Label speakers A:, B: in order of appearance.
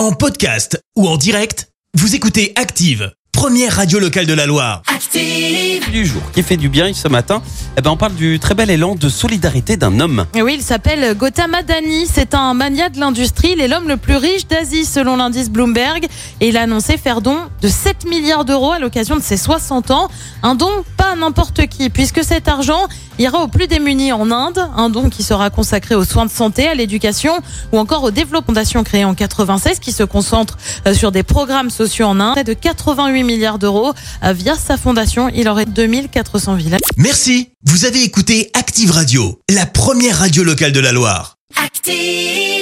A: En podcast ou en direct, vous écoutez Active, première radio locale de la Loire.
B: Active.
C: du jour qui fait du bien ce matin. Eh ben, on parle du très bel élan de solidarité d'un homme.
D: Et Oui, il s'appelle Gautam Adani. C'est un mania de l'industrie. Il est l'homme le plus riche d'Asie selon l'indice Bloomberg. Et il a annoncé faire don de 7 milliards d'euros à l'occasion de ses 60 ans. Un don pas à n'importe qui, puisque cet argent ira aux plus démunis en Inde. Un don qui sera consacré aux soins de santé, à l'éducation ou encore au développement fondation créée en 96 qui se concentre euh, sur des programmes sociaux en Inde. Près de 88 milliards d'euros euh, via sa fondation. Il aurait 2400 villages.
A: Merci, vous avez écouté Active Radio, la première radio locale de la Loire.
B: Active.